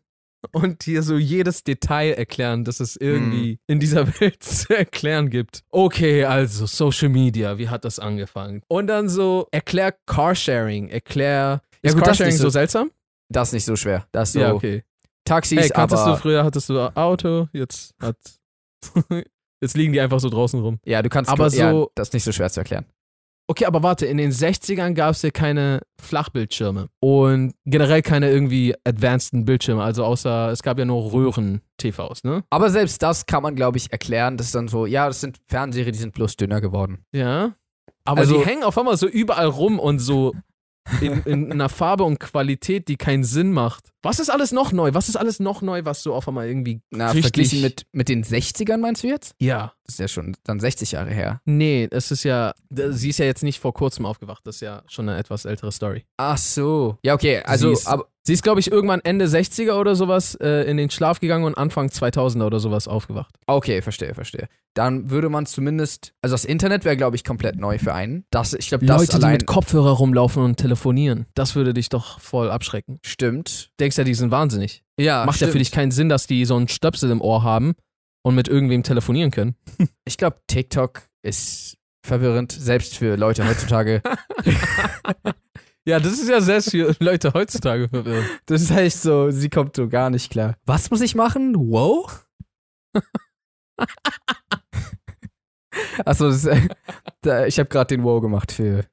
Speaker 1: und dir so jedes Detail erklären, das es irgendwie in dieser Welt zu erklären gibt. Okay, also Social Media, wie hat das angefangen? Und dann so, erklär Carsharing, erklär.
Speaker 2: Ja,
Speaker 1: ist
Speaker 2: gut, das
Speaker 1: Carsharing so,
Speaker 2: so-
Speaker 1: seltsam?
Speaker 2: Das ist nicht so schwer. Das ist so
Speaker 1: Ja, okay.
Speaker 2: Taxis,
Speaker 1: Hey, kanntest
Speaker 2: aber
Speaker 1: du früher, hattest du Auto, jetzt hat. jetzt liegen die einfach so draußen rum.
Speaker 2: ja, du kannst
Speaker 1: aber
Speaker 2: ja,
Speaker 1: so-
Speaker 2: das ist nicht so schwer zu erklären.
Speaker 1: Okay, aber warte, in den 60ern gab es ja keine Flachbildschirme und generell keine irgendwie advanceden Bildschirme, also außer es gab ja nur Röhren-TVs, ne?
Speaker 2: Aber selbst das kann man, glaube ich, erklären. Das ist dann so, ja, das sind Fernseher, die sind bloß dünner geworden.
Speaker 1: Ja. Aber
Speaker 2: Also-
Speaker 1: die hängen auf einmal so überall rum und so in, in einer Farbe und Qualität, die keinen Sinn macht. Was ist alles noch neu? Was ist alles noch neu, was so auf einmal irgendwie
Speaker 2: Na, verglichen mit, mit den 60ern meinst du jetzt?
Speaker 1: Ja.
Speaker 2: Das ist ja schon dann 60 Jahre her.
Speaker 1: Nee, es ist ja... Sie ist ja jetzt nicht vor kurzem aufgewacht. Das ist ja schon eine etwas ältere Story.
Speaker 2: Ach so. Ja, okay, also,
Speaker 1: Sie ist-
Speaker 2: aber,
Speaker 1: Sie ist, glaube ich, irgendwann Ende 60er oder sowas äh, in den Schlaf gegangen und Anfang 2000er oder sowas aufgewacht.
Speaker 2: okay, verstehe, verstehe. Dann würde man zumindest, also das Internet wäre, glaube ich, komplett neu für einen. Das, ich glaube, das
Speaker 1: Leute, die
Speaker 2: allein
Speaker 1: mit Kopfhörer rumlaufen und telefonieren, das würde dich doch voll abschrecken.
Speaker 2: stimmt.
Speaker 1: Denkst ja, die sind wahnsinnig.
Speaker 2: Ja,
Speaker 1: Macht ja für dich keinen Sinn, dass die so einen Stöpsel im Ohr haben und mit irgendwem telefonieren können.
Speaker 2: Ich glaube, TikTok ist verwirrend, selbst für Leute heutzutage.
Speaker 1: Ja, das ist ja selbst für Leute heutzutage verwirrend.
Speaker 2: das ist echt so, sie kommt so gar nicht klar. Was muss ich machen? Wow? Achso, äh, ich habe gerade den Wow gemacht für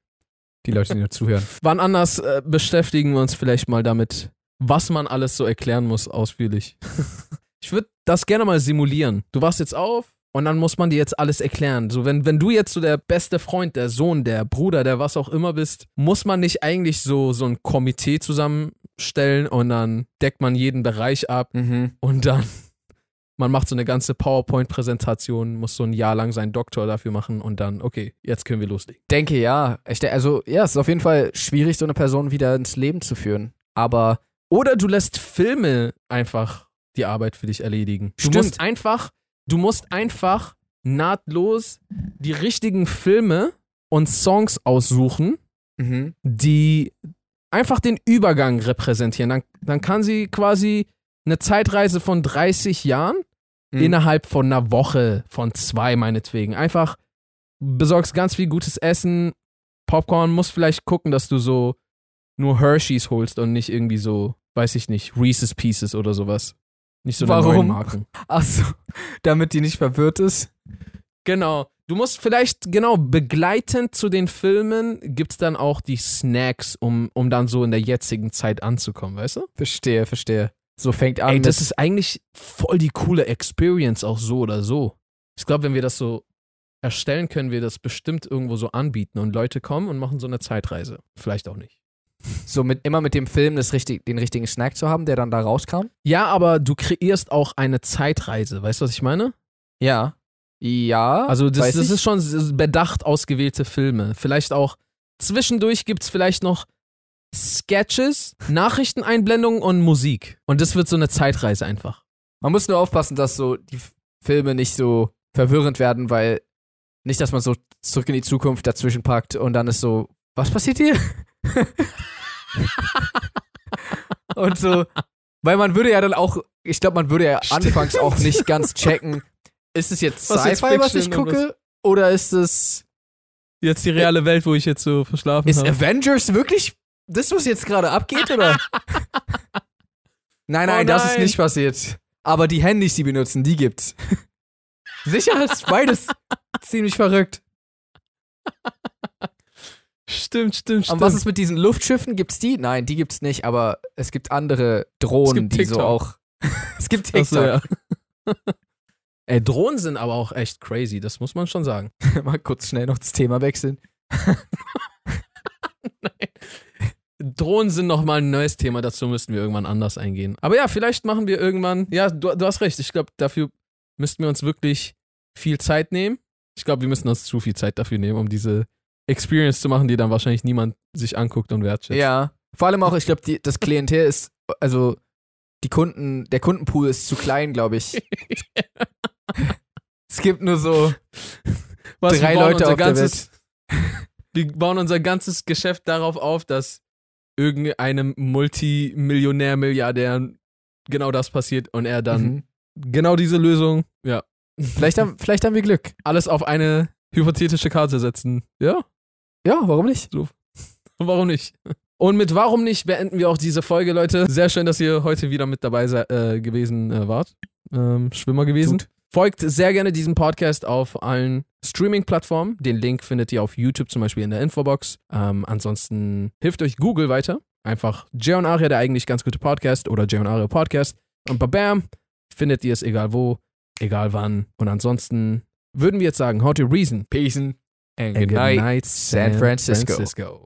Speaker 2: die Leute, die nur zuhören.
Speaker 1: Wann anders äh, beschäftigen wir uns vielleicht mal damit, was man alles so erklären muss, ausführlich. ich würde das gerne mal simulieren. Du wachst jetzt auf und dann muss man dir jetzt alles erklären. So, wenn, wenn du jetzt so der beste Freund, der Sohn, der Bruder, der was auch immer bist, muss man nicht eigentlich so, so ein Komitee zusammenstellen und dann deckt man jeden Bereich ab
Speaker 2: Mhm.
Speaker 1: und dann man macht so eine ganze PowerPoint-Präsentation, muss so ein Jahr lang seinen Doktor dafür machen und dann, okay, jetzt können wir loslegen.
Speaker 2: Denke ja. Ich, also, ja, es ist auf jeden Fall schwierig, so eine Person wieder ins Leben zu führen. Aber
Speaker 1: Oder du lässt Filme einfach die Arbeit für dich erledigen. Du
Speaker 2: Stimmt.
Speaker 1: musst einfach, du musst einfach nahtlos die richtigen Filme und Songs aussuchen,
Speaker 2: mhm.
Speaker 1: die einfach den Übergang repräsentieren. Dann, dann kann sie quasi eine Zeitreise von 30 Jahren
Speaker 2: Mhm.
Speaker 1: innerhalb von einer Woche, von zwei meinetwegen. Einfach besorgst ganz viel gutes Essen, Popcorn, musst vielleicht gucken, dass du so nur Hershey's holst und nicht irgendwie so, weiß ich nicht, Reese's Pieces oder sowas. Nicht so eine
Speaker 2: Warum?
Speaker 1: neuen Marken.
Speaker 2: Achso, damit die nicht verwirrt ist.
Speaker 1: Genau. Du musst vielleicht, genau, begleitend zu den Filmen gibt's dann auch die Snacks, um, um dann so in der jetzigen Zeit anzukommen, weißt du?
Speaker 2: Verstehe, verstehe. So fängt an.
Speaker 1: Ey, das ist eigentlich voll die coole Experience, auch so oder so. Ich glaube, wenn wir das so erstellen, können wir das bestimmt irgendwo so anbieten und Leute kommen und machen so eine Zeitreise. Vielleicht auch nicht.
Speaker 2: So mit, immer mit dem Film das richtig, den richtigen Snack zu haben, der dann da rauskam.
Speaker 1: Ja, aber du kreierst auch eine Zeitreise. Weißt du, was ich meine?
Speaker 2: Ja. Ja.
Speaker 1: Also, das, das ist schon bedacht ausgewählte Filme. Vielleicht auch zwischendurch gibt's vielleicht noch Sketches, Nachrichteneinblendungen und Musik. Und das wird so eine Zeitreise einfach.
Speaker 2: Man muss nur aufpassen, dass so die Filme nicht so verwirrend werden, weil nicht, dass man so zurück in die Zukunft dazwischen packt und dann ist so, was passiert hier? Und so, weil man würde ja dann auch, ich glaube, man würde ja
Speaker 1: Stimmt.
Speaker 2: anfangs auch nicht ganz checken, ist es jetzt Sci-Fi, was ich gucke, oder ist es,
Speaker 1: Jetzt die reale Welt, wo ich jetzt so verschlafen
Speaker 2: ist
Speaker 1: habe.
Speaker 2: Avengers wirklich das, was jetzt gerade abgeht, oder? nein, nein,
Speaker 1: Oh
Speaker 2: das ist
Speaker 1: nein.
Speaker 2: nicht passiert. Aber die Handys, die benutzen, die gibt's. Sicher ist beides ziemlich verrückt.
Speaker 1: Stimmt, stimmt, stimmt.
Speaker 2: Und was ist mit diesen Luftschiffen? Gibt's die? Nein, die gibt's nicht, aber es gibt andere Drohnen,
Speaker 1: gibt
Speaker 2: die so auch. es gibt TikTok.
Speaker 1: so, ja. Ey, Drohnen sind aber auch echt crazy, das muss man schon sagen.
Speaker 2: Mal kurz schnell noch das Thema wechseln.
Speaker 1: Drohnen sind nochmal ein neues Thema, dazu müssten wir irgendwann anders eingehen. Aber ja, vielleicht machen wir irgendwann, ja, du, du hast recht, ich glaube, dafür müssten wir uns wirklich viel Zeit nehmen. Ich glaube, wir müssen uns zu viel Zeit dafür nehmen, um diese Experience zu machen, die dann wahrscheinlich niemand sich anguckt und wertschätzt.
Speaker 2: Ja. Vor allem auch, ich glaube, das Klientel ist, also die Kunden, der Kundenpool ist zu klein, glaube ich. es gibt nur so
Speaker 1: Was,
Speaker 2: drei Leute auf der
Speaker 1: ganzes, Wir bauen unser ganzes Geschäft darauf auf, dass irgendeinem Multimillionär, Milliardär genau das passiert und er dann
Speaker 2: Mhm.
Speaker 1: genau diese Lösung, ja,
Speaker 2: Vielleicht haben, vielleicht haben wir Glück.
Speaker 1: alles auf eine hypothetische Karte setzen. Ja,
Speaker 2: Ja, warum nicht?
Speaker 1: warum nicht? Und mit warum nicht beenden wir auch diese Folge, Leute. Sehr schön, dass ihr heute wieder mit dabei äh, gewesen äh, wart. Ähm, Schwimmer gewesen.
Speaker 2: Tut.
Speaker 1: Folgt sehr gerne diesem Podcast auf allen Streaming-Plattformen. Den Link findet ihr auf YouTube zum Beispiel in der Infobox. Ähm, ansonsten hilft euch Google weiter. Einfach Jay und Aria, der eigentlich ganz gute Podcast oder Jay und Aria Podcast. Und bam, findet ihr es egal wo, egal wann. Und ansonsten würden wir jetzt sagen, how to reason.
Speaker 2: Peace and
Speaker 1: And
Speaker 2: good night,
Speaker 1: night,
Speaker 2: San Francisco.
Speaker 1: Francisco.